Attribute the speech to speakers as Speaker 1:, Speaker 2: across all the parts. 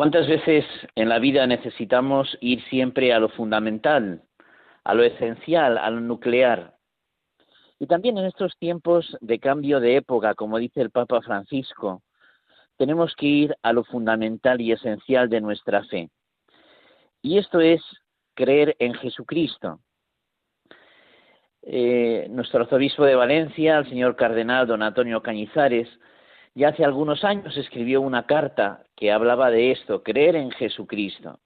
Speaker 1: ¿Cuántas veces en la vida necesitamos ir siempre a lo fundamental, a lo esencial, a lo nuclear? Y también en estos tiempos de cambio de época, como dice el Papa Francisco, tenemos que ir a lo fundamental y esencial de nuestra fe. Y esto es creer en Jesucristo. Eh, nuestro arzobispo de Valencia, el señor cardenal don Antonio Cañizares, hace algunos años escribió una carta que hablaba de esto, creer en Jesucristo.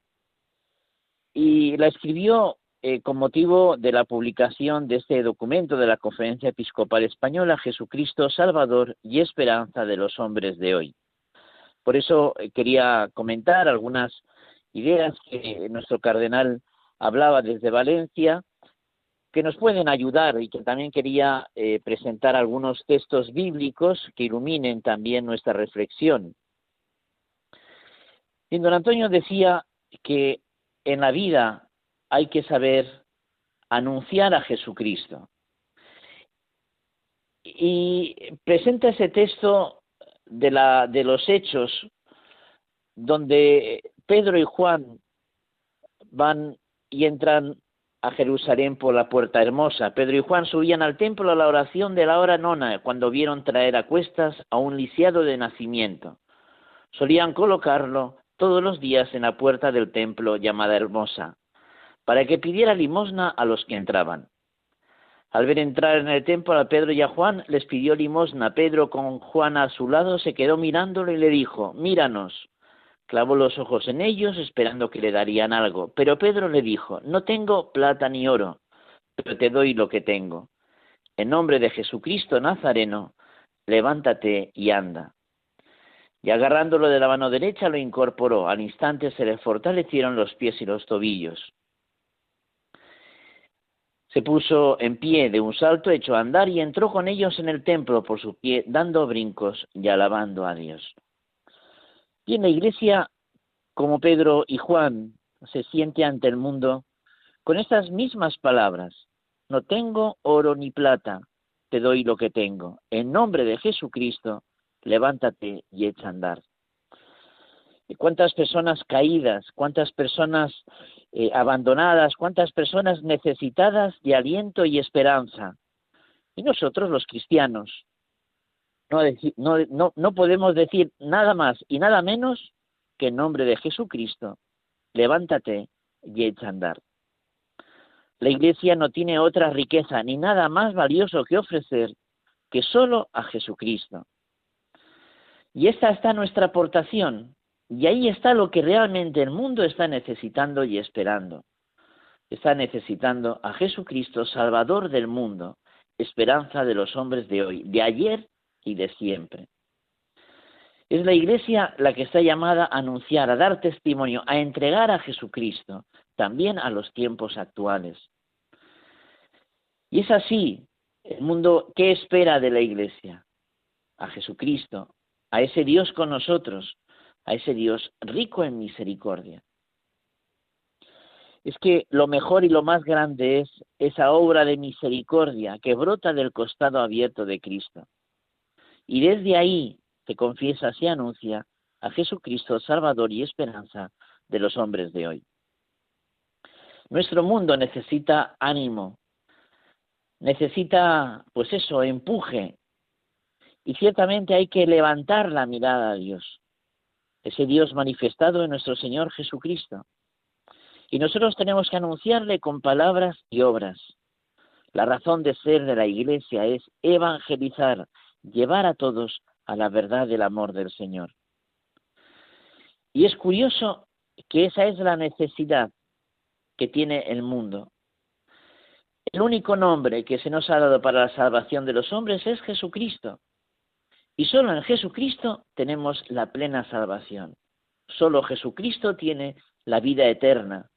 Speaker 1: Y la escribió eh, con motivo de la publicación de este documento de la Conferencia Episcopal Española, Jesucristo, Salvador y Esperanza de los hombres de hoy. Por eso eh, quería comentar algunas ideas que nuestro cardenal hablaba desde Valencia que nos pueden ayudar y que también quería eh, presentar algunos textos bíblicos que iluminen también nuestra reflexión. Y don Antonio decía que en la vida hay que saber anunciar a Jesucristo. Y presenta ese texto de, la, de los hechos donde Pedro y Juan van y entran a Jerusalén por la puerta hermosa. Pedro y Juan subían al templo a la oración de la hora nona cuando vieron traer a cuestas a un lisiado de nacimiento. Solían colocarlo todos los días en la puerta del templo llamada hermosa, para que pidiera limosna a los que entraban. Al ver entrar en el templo a Pedro y a Juan, les pidió limosna. Pedro, con Juan a su lado, se quedó mirándolo y le dijo, Míranos. Clavó los ojos en ellos esperando que le darían algo. Pero Pedro le dijo, no tengo plata ni oro, pero te doy lo que tengo. En nombre de Jesucristo Nazareno, levántate y anda. Y agarrándolo de la mano derecha lo incorporó. Al instante se le fortalecieron los pies y los tobillos. Se puso en pie de un salto, echó a andar y entró con ellos en el templo por su pie, dando brincos y alabando a Dios. Y en la iglesia, como Pedro y Juan, se siente ante el mundo con estas mismas palabras. No tengo oro ni plata, te doy lo que tengo. En nombre de Jesucristo, levántate y echa a andar. ¿Y cuántas personas caídas, cuántas personas eh, abandonadas, cuántas personas necesitadas de aliento y esperanza. Y nosotros los cristianos, no, podemos decir nada más y nada menos que en nombre de Jesucristo, levántate y echa a andar. La Iglesia no tiene otra riqueza ni nada más valioso que ofrecer que solo a Jesucristo. Y esta está nuestra aportación, y ahí está lo que realmente el mundo está necesitando y esperando. Está necesitando a Jesucristo, Salvador del mundo, esperanza de los hombres de hoy, de ayer y de siempre. Es la Iglesia la que está llamada a anunciar, a dar testimonio, a entregar a Jesucristo, también a los tiempos actuales. Y es así, el mundo, ¿qué espera de la Iglesia? A Jesucristo, a ese Dios con nosotros, a ese Dios rico en misericordia. Es que lo mejor y lo más grande es esa obra de misericordia que brota del costado abierto de Cristo. Y desde ahí se confiesa, se anuncia a Jesucristo, Salvador y esperanza de los hombres de hoy. Nuestro mundo necesita ánimo, necesita, pues eso, empuje. Y ciertamente hay que levantar la mirada a Dios, ese Dios manifestado en nuestro Señor Jesucristo. Y nosotros tenemos que anunciarle con palabras y obras. La razón de ser de la Iglesia es evangelizar, llevar a todos a la verdad del amor del Señor. Y es curioso que esa es la necesidad que tiene el mundo. El único nombre que se nos ha dado para la salvación de los hombres es Jesucristo. Y solo en Jesucristo tenemos la plena salvación. Solo Jesucristo tiene la vida eterna.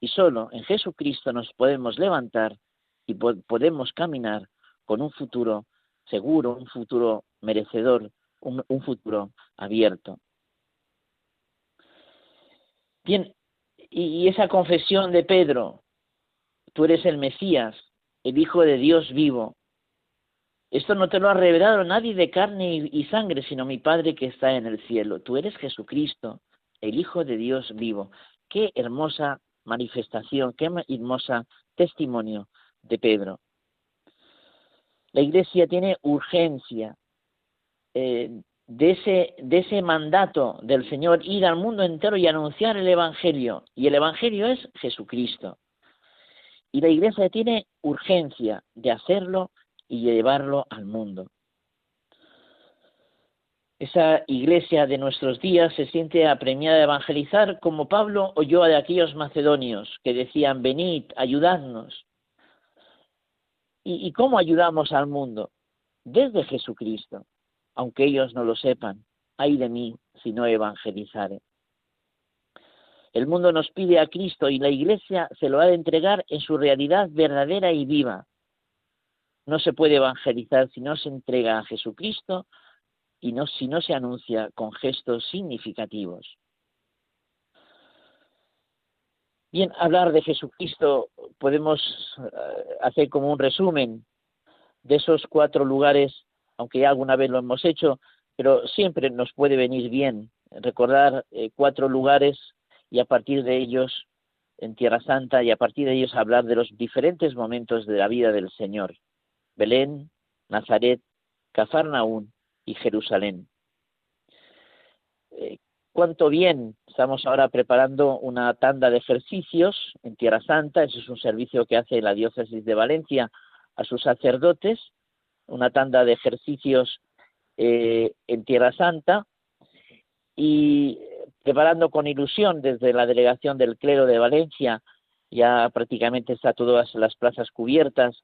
Speaker 1: Y solo en Jesucristo nos podemos levantar y podemos caminar con un futuro seguro, un futuro merecedor, un, un futuro abierto. Bien, y esa confesión de Pedro, tú eres el Mesías, el Hijo de Dios vivo. Esto no te lo ha revelado nadie de carne y sangre, sino mi Padre que está en el cielo. Tú eres Jesucristo, el Hijo de Dios vivo. Qué hermosa manifestación, qué hermosa testimonio de Pedro. La Iglesia tiene urgencia eh, de, ese, mandato del Señor, ir al mundo entero y anunciar el Evangelio. Y el Evangelio es Jesucristo. Y la Iglesia tiene urgencia de hacerlo y llevarlo al mundo. Esa iglesia de nuestros días se siente apremiada de evangelizar como Pablo oyó de aquellos macedonios que decían, venid, ayudadnos. ¿Y, ¿Y, cómo ayudamos al mundo? Desde Jesucristo, aunque ellos no lo sepan. Ay de mí si no evangelizare. El mundo nos pide a Cristo y la Iglesia se lo ha de entregar en su realidad verdadera y viva. No se puede evangelizar si no se entrega a Jesucristo y no, si no se anuncia con gestos significativos. Bien, hablar de Jesucristo podemos eh, hacer como un resumen de esos cuatro lugares, aunque ya alguna vez lo hemos hecho, pero siempre nos puede venir bien recordar eh, cuatro lugares y a partir de ellos en Tierra Santa y a partir de ellos hablar de los diferentes momentos de la vida del Señor. Belén, Nazaret, Cafarnaún y Jerusalén. Eh, cuánto bien estamos ahora preparando una tanda de ejercicios en Tierra Santa, ese es un servicio que hace la diócesis de Valencia a sus sacerdotes, una tanda de ejercicios eh, en Tierra Santa. Y preparando con ilusión desde la delegación del clero de Valencia, ya prácticamente está todas las plazas cubiertas,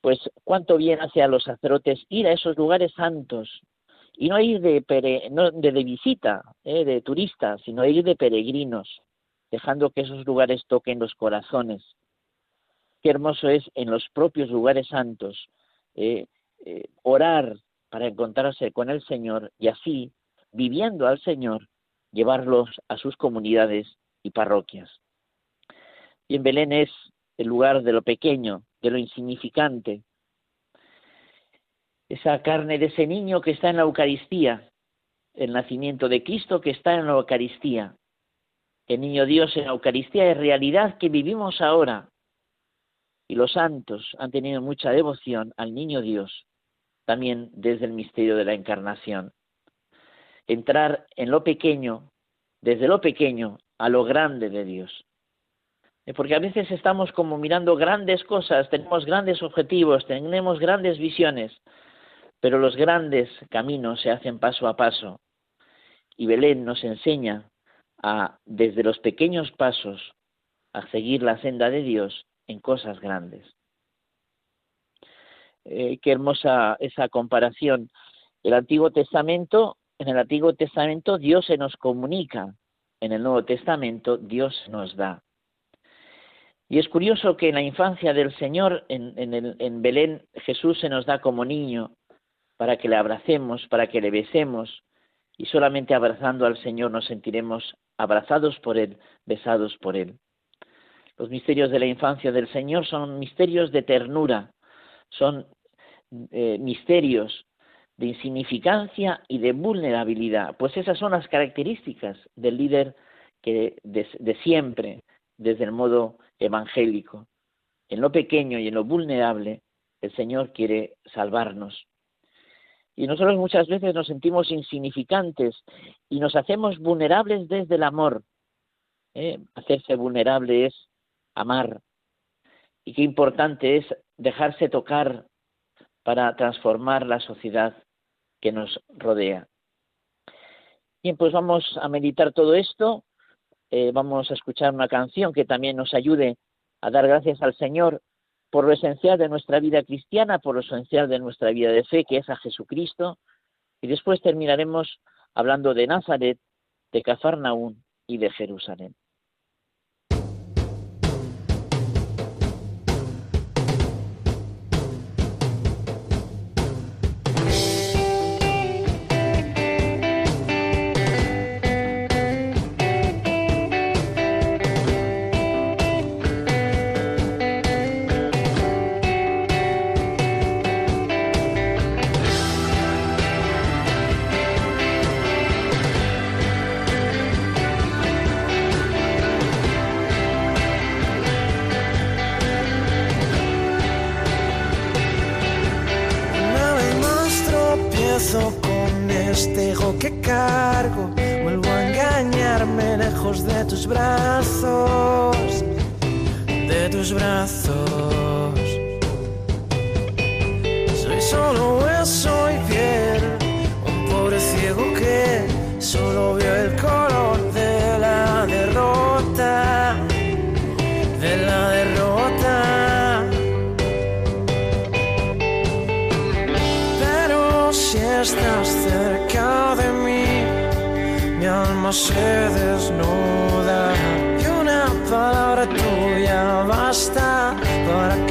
Speaker 1: pues cuánto bien hace a los sacerdotes ir a esos lugares santos y no ir de, de, visita, eh, de turistas, sino ir de peregrinos, dejando que esos lugares toquen los corazones. Qué hermoso es en los propios lugares santos eh, eh, orar para encontrarse con el Señor y así, viviendo al Señor, llevarlos a sus comunidades y parroquias. Y en Belén es el lugar de lo pequeño, de lo insignificante, esa carne de ese niño que está en la Eucaristía, el nacimiento de Cristo que está en la Eucaristía. El niño Dios en la Eucaristía es realidad que vivimos ahora. Y los santos han tenido mucha devoción al niño Dios, también desde el misterio de la encarnación entrar en lo pequeño, desde lo pequeño a lo grande de Dios. Eh, porque a veces estamos como mirando grandes cosas, tenemos grandes objetivos, tenemos grandes visiones, pero los grandes caminos se hacen paso a paso. Y Belén nos enseña a, desde los pequeños pasos, a seguir la senda de Dios en cosas grandes. Eh, qué hermosa esa comparación. El Antiguo Testamento en el Antiguo Testamento Dios se nos comunica, en el Nuevo Testamento Dios nos da. Y es curioso que en la infancia del Señor, en, en Belén, Jesús se nos da como niño para que le abracemos, para que le besemos, y solamente abrazando al Señor nos sentiremos abrazados por Él, besados por Él. Los misterios de la infancia del Señor son misterios de ternura, son eh, misterios de insignificancia y de vulnerabilidad. Pues esas son las características del líder que de, siempre, desde el modo evangélico. En lo pequeño y en lo vulnerable, el Señor quiere salvarnos. Y nosotros muchas veces nos sentimos insignificantes y nos hacemos vulnerables desde el amor. ¿eh? Hacerse vulnerable es amar. Y qué importante es dejarse tocar para transformar la sociedad que nos rodea. Bien, pues vamos a meditar todo esto, eh, vamos a escuchar una canción que también nos ayude a dar gracias al Señor por lo esencial de nuestra vida cristiana, por lo esencial de nuestra vida de fe, que es a Jesucristo, Y después terminaremos hablando de Nazaret, de Cafarnaún y de Jerusalén.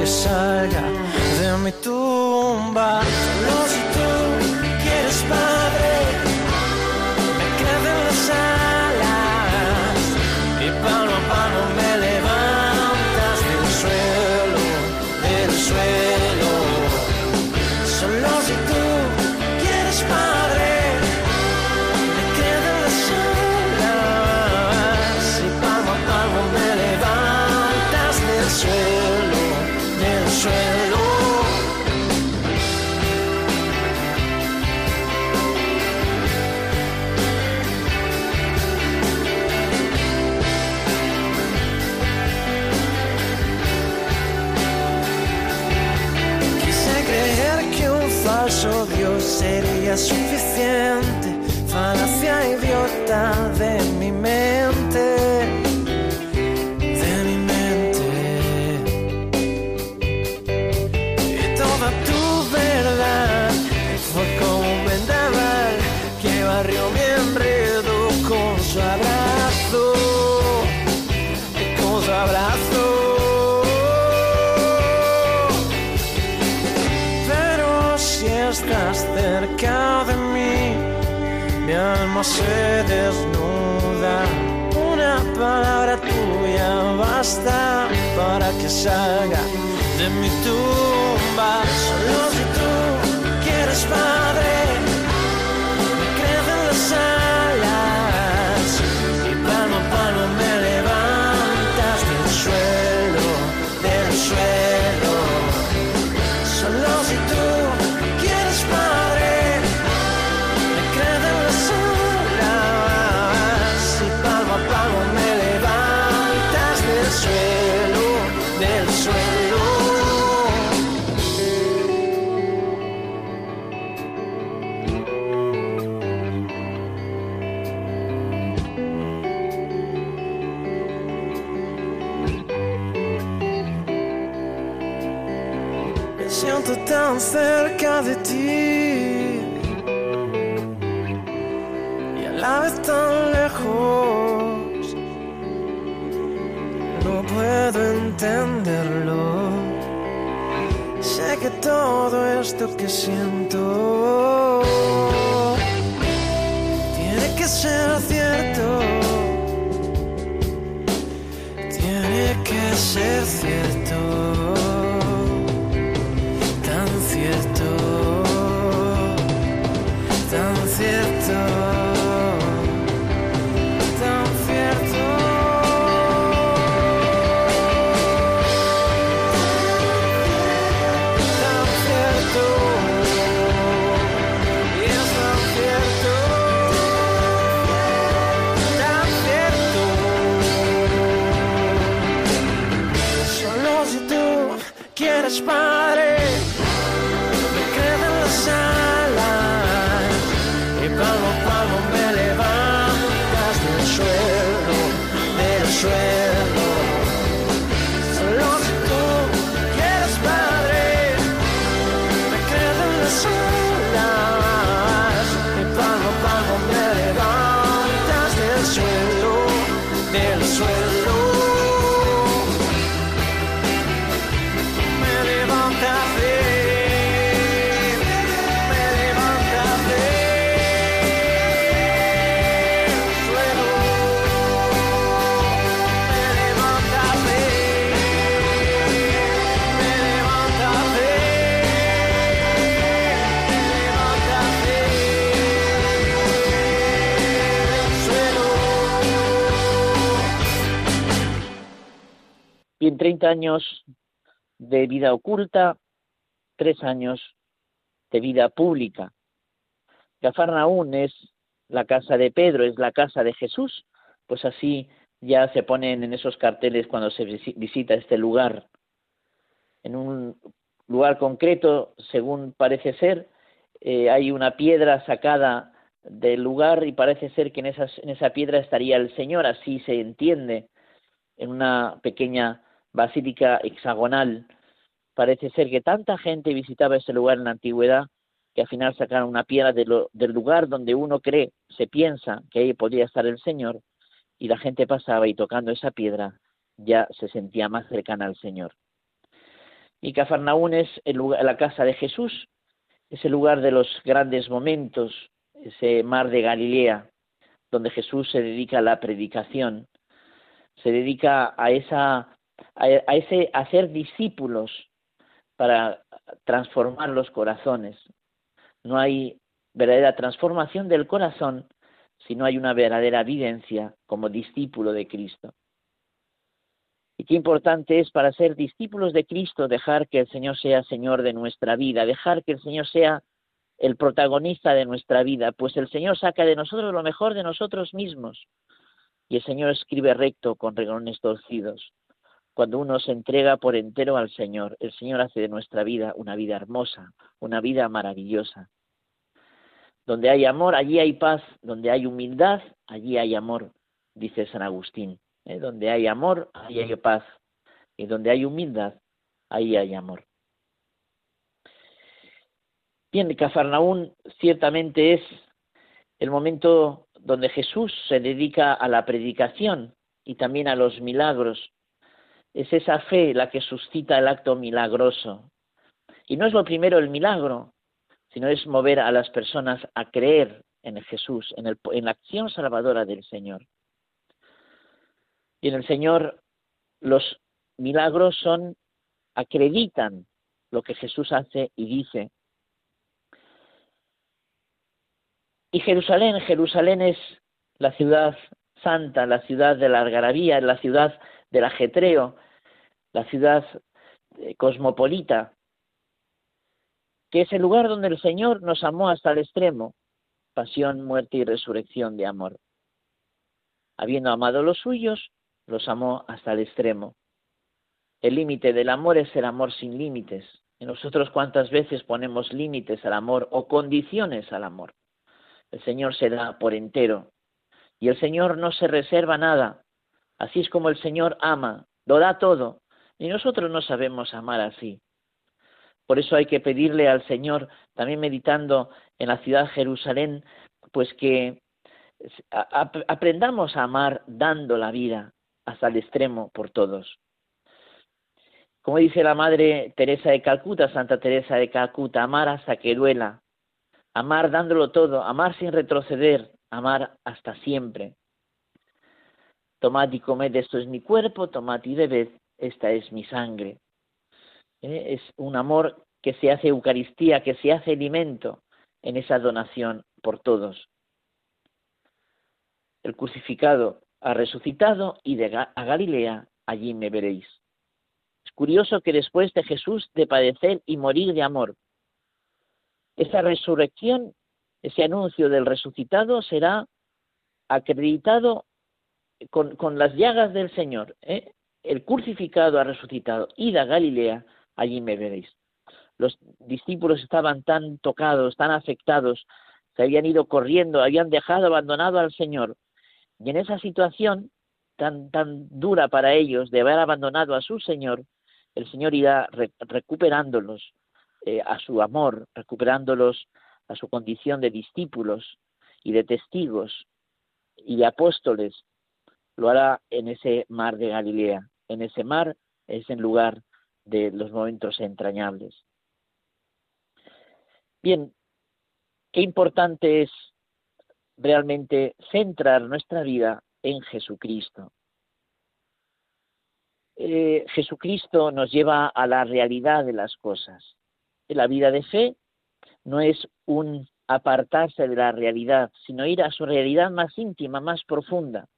Speaker 2: salga de mi tumba. Sería suficiente, falacia idiota de mi mente, alma se desnuda. Una palabra tuya basta para que salga de mi tumba. Solo si tú quieres, Padre, siento tan cerca de ti y a la vez tan lejos. No puedo entenderlo. Sé que todo esto que siento tiene que ser cierto. Tiene que ser cierto.
Speaker 1: 30 años de vida oculta, tres años de vida pública. Cafarnaún es la casa de Pedro, es la casa de Jesús, pues así ya se ponen en esos carteles cuando se visita este lugar. En un lugar concreto, según parece ser, eh, hay una piedra sacada del lugar y parece ser que en, en esa piedra estaría el Señor, así se entiende, en una pequeña basílica hexagonal. Parece ser que tanta gente visitaba ese lugar en la antigüedad que al final sacaron una piedra del lugar donde uno cree, se piensa que ahí podría estar el Señor, y la gente pasaba y tocando esa piedra ya se sentía más cercana al Señor. Y Cafarnaún es el lugar, la casa de Jesús, es el lugar de los grandes momentos, ese mar de Galilea, donde Jesús se dedica a la predicación, se dedica a esa a, ese hacer discípulos para transformar los corazones. No hay verdadera transformación del corazón si no hay una verdadera vivencia como discípulo de Cristo. Y qué importante es para ser discípulos de Cristo dejar que el Señor sea Señor de nuestra vida, dejar que el Señor sea el protagonista de nuestra vida, pues el Señor saca de nosotros lo mejor de nosotros mismos. Y el Señor escribe recto con reglones torcidos. Cuando uno se entrega por entero al Señor, el Señor hace de nuestra vida una vida hermosa, una vida maravillosa. Donde hay amor, allí hay paz. Donde hay humildad, allí hay amor, dice San Agustín. ¿eh? Donde hay amor, ahí hay paz. Y donde hay humildad, ahí hay amor. Bien, Cafarnaún ciertamente es el momento donde Jesús se dedica a la predicación y también a los milagros. Es esa fe la que suscita el acto milagroso. Y no es lo primero el milagro, sino es mover a las personas a creer en Jesús, en, en la acción salvadora del Señor. Y en el Señor los milagros son, acreditan lo que Jesús hace y dice. Y Jerusalén, Jerusalén es la ciudad santa, la ciudad de la algarabía, la ciudad del ajetreo, la ciudad eh, cosmopolita, que es el lugar donde el Señor nos amó hasta el extremo, pasión, muerte y resurrección de amor. Habiendo amado los suyos, los amó hasta el extremo. El límite del amor es el amor sin límites. Y nosotros cuántas veces ponemos límites al amor o condiciones al amor. El Señor se da por entero. Y el Señor no se reserva nada. Así es como el Señor ama, lo da todo. Y nosotros no sabemos amar así. Por eso hay que pedirle al Señor, también meditando en la ciudad de Jerusalén, pues que aprendamos a amar dando la vida, hasta el extremo por todos. Como dice la Madre Teresa de Calcuta, Santa Teresa de Calcuta, amar hasta que duela, amar dándolo todo, amar sin retroceder, amar hasta siempre. Tomad y comed, esto es mi cuerpo, tomad y bebed, esta es mi sangre. ¿Eh? Es un amor que se hace Eucaristía, que se hace alimento en esa donación por todos. El crucificado ha resucitado y de a Galilea allí me veréis. Es curioso que después de Jesús de padecer y morir de amor, esa resurrección, ese anuncio del resucitado será acreditado con, las llagas del Señor. ¿eh? El crucificado ha resucitado, id a Galilea, allí me veréis. Los discípulos estaban tan tocados, tan afectados, se habían ido corriendo, habían dejado abandonado al Señor, y en esa situación tan, tan dura para ellos de haber abandonado a su Señor, el Señor irá recuperándolos eh, a su amor, recuperándolos a su condición de discípulos y de testigos y de apóstoles. Lo hará en ese mar de Galilea. En ese mar es en lugar de los momentos entrañables. Bien, qué importante es realmente centrar nuestra vida en Jesucristo. Eh, Jesucristo nos lleva a la realidad de las cosas. La vida de fe no es un apartarse de la realidad, sino ir a su realidad más íntima, más profunda.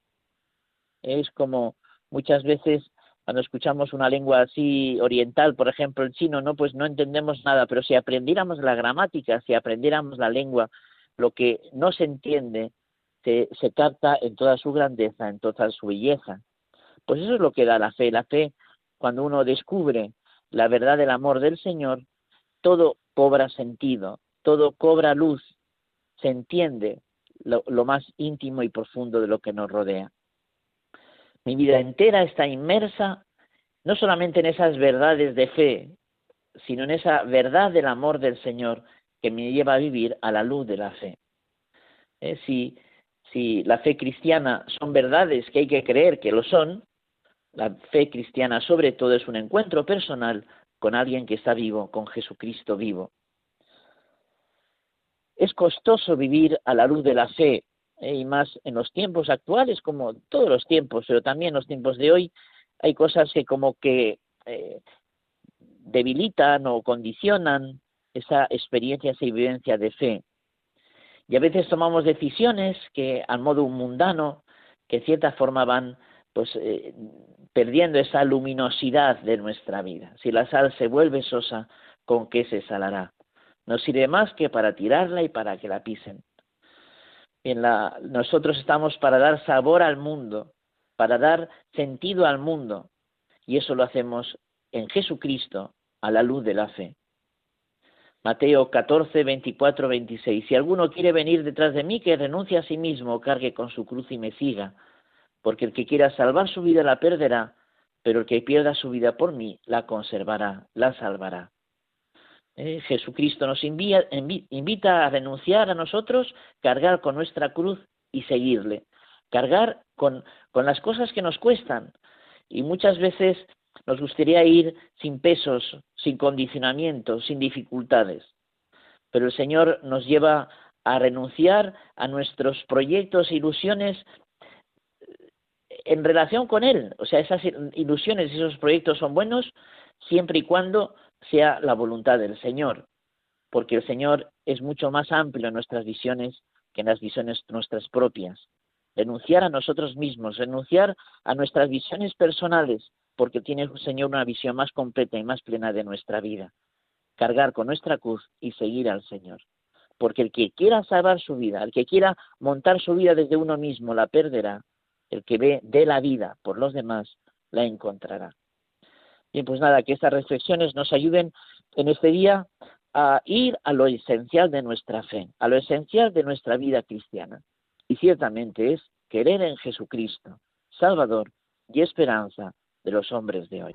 Speaker 1: Es como muchas veces Cuando escuchamos una lengua así oriental, por ejemplo el chino, no, pues no entendemos nada, pero si aprendiéramos la gramática, si aprendiéramos la lengua, lo que no se entiende se, se capta en toda su grandeza, en toda su belleza. Pues eso es lo que da la fe. La fe, cuando uno descubre la verdad del amor del Señor, todo cobra sentido, todo cobra luz, se entiende lo, lo, más íntimo y profundo de lo que nos rodea. Mi vida entera está inmersa no solamente en esas verdades de fe, sino en esa verdad del amor del Señor que me lleva a vivir a la luz de la fe. Eh, si, si la fe cristiana son verdades que hay que creer que lo son, la fe cristiana sobre todo es un encuentro personal con alguien que está vivo, con Jesucristo vivo. Es costoso vivir a la luz de la fe, y más en los tiempos actuales, como todos los tiempos, pero también en los tiempos de hoy, hay cosas que como que eh, debilitan o condicionan esa experiencia, esa vivencia de fe. Y a veces tomamos decisiones que al modo mundano, que de cierta forma van pues eh, perdiendo esa luminosidad de nuestra vida. Si la sal se vuelve sosa, ¿con qué se salará? No sirve más que para tirarla y para que la pisen. Nosotros estamos para dar sabor al mundo, para dar sentido al mundo, y eso lo hacemos en Jesucristo, a la luz de la fe. Mateo 14, 24, 26. Si alguno quiere venir detrás de mí, que renuncie a sí mismo, cargue con su cruz y me siga. Porque el que quiera salvar su vida la perderá, pero el que pierda su vida por mí la conservará, la salvará. Eh, Jesucristo nos invita a renunciar a nosotros, cargar con nuestra cruz y seguirle. Cargar con, las cosas que nos cuestan. Y muchas veces nos gustaría ir sin pesos, sin condicionamientos, sin dificultades. Pero el Señor nos lleva a renunciar a nuestros proyectos e ilusiones en relación con Él. O sea, esas ilusiones esos proyectos son buenos siempre y cuando sea la voluntad del Señor. Porque el Señor es mucho más amplio en nuestras visiones que en las visiones nuestras propias. Renunciar a nosotros mismos, renunciar a nuestras visiones personales, porque tiene el Señor una visión más completa y más plena de nuestra vida. Cargar con nuestra cruz y seguir al Señor. Porque el que quiera salvar su vida, el que quiera montar su vida desde uno mismo, la perderá. El que ve de la vida por los demás, la encontrará. Bien, pues nada, que estas reflexiones nos ayuden en este día a ir a lo esencial de nuestra fe, a lo esencial de nuestra vida cristiana. Y ciertamente es querer en Jesucristo, Salvador y esperanza de los hombres de hoy.